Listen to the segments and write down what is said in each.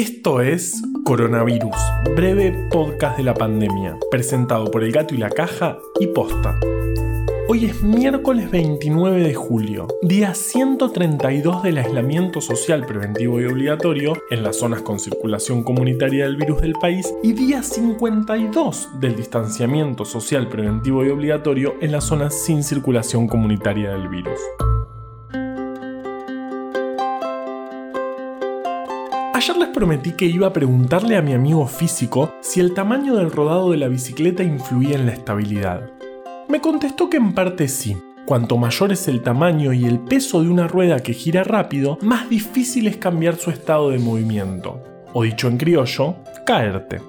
Esto es Coronavirus, breve podcast de la pandemia, presentado por El Gato y la Caja y Posta. Hoy es miércoles 29 de julio, día 132 del aislamiento social preventivo y obligatorio en las zonas con circulación comunitaria del virus del país y día 52 del distanciamiento social preventivo y obligatorio en las zonas sin circulación comunitaria del virus. Ayer les prometí que iba a preguntarle a mi amigo físico si el tamaño del rodado de la bicicleta influía en la estabilidad. Me contestó que en parte sí. Cuanto mayor es el tamaño y el peso de una rueda que gira rápido, más difícil es cambiar su estado de movimiento. O dicho en criollo, caerte.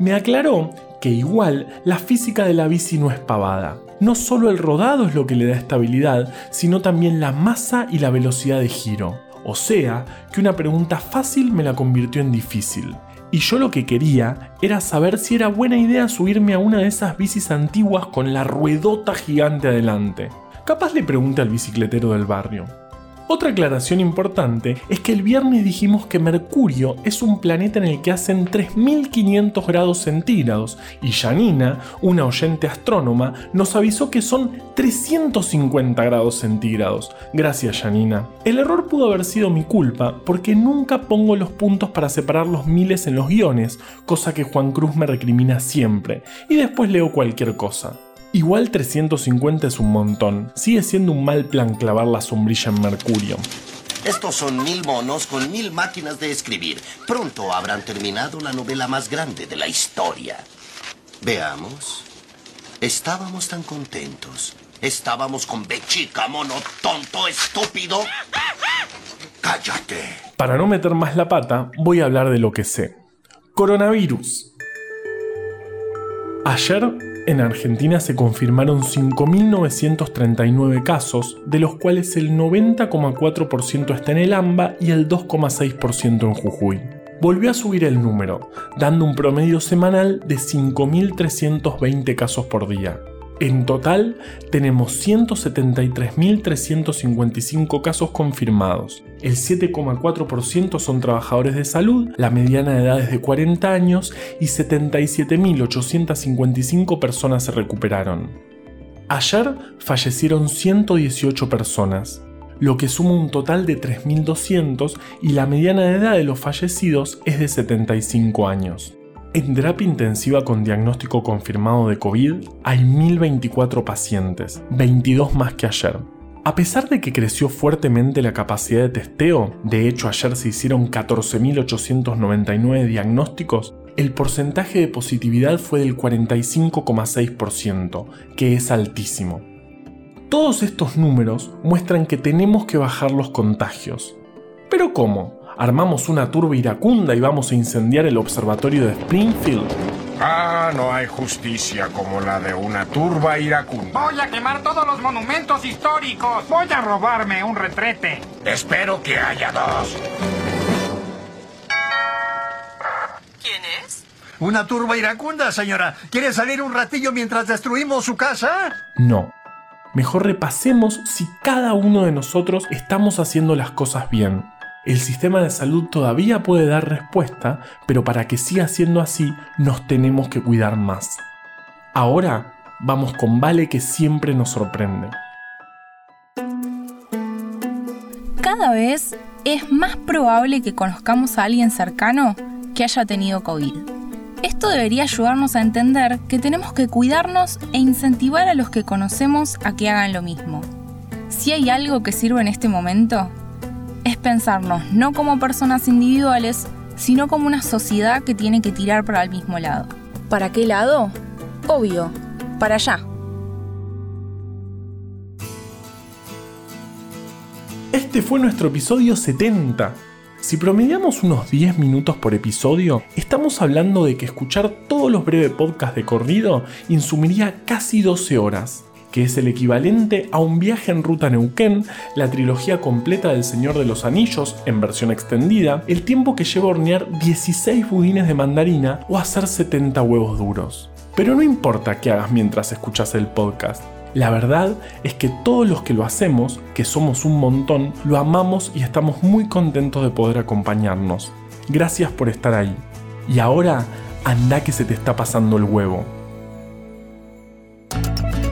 Me aclaró que igual la física de la bici no es pavada. No solo el rodado es lo que le da estabilidad, sino también la masa y la velocidad de giro. O sea, que una pregunta fácil me la convirtió en difícil. Y yo lo que quería era saber si era buena idea subirme a una de esas bicis antiguas con la ruedota gigante adelante. Capaz le pregunté al bicicletero del barrio. Otra aclaración importante es que el viernes dijimos que Mercurio es un planeta en el que hacen 3500 grados centígrados y Janina, una oyente astrónoma, nos avisó que son 350 grados centígrados. Gracias Janina. El error pudo haber sido mi culpa porque nunca pongo los puntos para separar los miles en los guiones, cosa que Juan Cruz me recrimina siempre, y después leo cualquier cosa. Igual 350 es un montón. Sigue siendo un mal plan clavar la sombrilla en Mercurio. Estos son mil monos con mil máquinas de escribir. Pronto habrán terminado la novela más grande de la historia. Veamos. Estábamos tan contentos. Estábamos con Bechica, mono tonto, estúpido. Cállate. Para no meter más la pata, voy a hablar de lo que sé. Coronavirus. Ayer en Argentina se confirmaron 5.939 casos, de los cuales el 90,4% está en el AMBA y el 2,6% en Jujuy. Volvió a subir el número, dando un promedio semanal de 5.320 casos por día. En total, tenemos 173.355 casos confirmados. El 7,4% son trabajadores de salud, la mediana de edad es de 40 años y 77.855 personas se recuperaron. Ayer fallecieron 118 personas, lo que suma un total de 3.200 y la mediana de edad de los fallecidos es de 75 años. En terapia intensiva con diagnóstico confirmado de COVID hay 1.024 pacientes, 22 más que ayer. A pesar de que creció fuertemente la capacidad de testeo, de hecho ayer se hicieron 14.899 diagnósticos, el porcentaje de positividad fue del 45,6%, que es altísimo. Todos estos números muestran que tenemos que bajar los contagios. ¿Pero cómo? armamos una turba iracunda y vamos a incendiar el observatorio de Springfield. Ah, no hay justicia como la de una turba iracunda. Voy a quemar todos los monumentos históricos. Voy a robarme un retrete. Espero que haya dos. ¿Quién es? Una turba iracunda, señora. ¿Quiere salir un ratillo mientras destruimos su casa? No. Mejor repasemos si cada uno de nosotros estamos haciendo las cosas bien el sistema de salud todavía puede dar respuesta, pero para que siga siendo así nos tenemos que cuidar más. Ahora vamos con Vale que siempre nos sorprende. Cada vez es más probable que conozcamos a alguien cercano que haya tenido COVID. Esto debería ayudarnos a entender que tenemos que cuidarnos e incentivar a los que conocemos a que hagan lo mismo. Si hay algo que sirve en este momento, es pensarnos no como personas individuales, sino como una sociedad que tiene que tirar para el mismo lado. ¿Para qué lado? Obvio, para allá. Este fue nuestro episodio 70. Si promediamos unos 10 minutos por episodio, estamos hablando de que escuchar todos los breves podcasts de corrido insumiría casi 12 horas que es el equivalente a un viaje en ruta Neuquén, la trilogía completa del Señor de los Anillos en versión extendida, el tiempo que lleva hornear 16 budines de mandarina o hacer 70 huevos duros. Pero no importa qué hagas mientras escuchas el podcast. La verdad es que todos los que lo hacemos, que somos un montón, lo amamos y estamos muy contentos de poder acompañarnos. Gracias por estar ahí. Y ahora, anda que se te está pasando el huevo.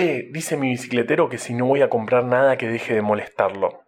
Che, dice mi bicicletero que si no voy a comprar nada que deje de molestarlo.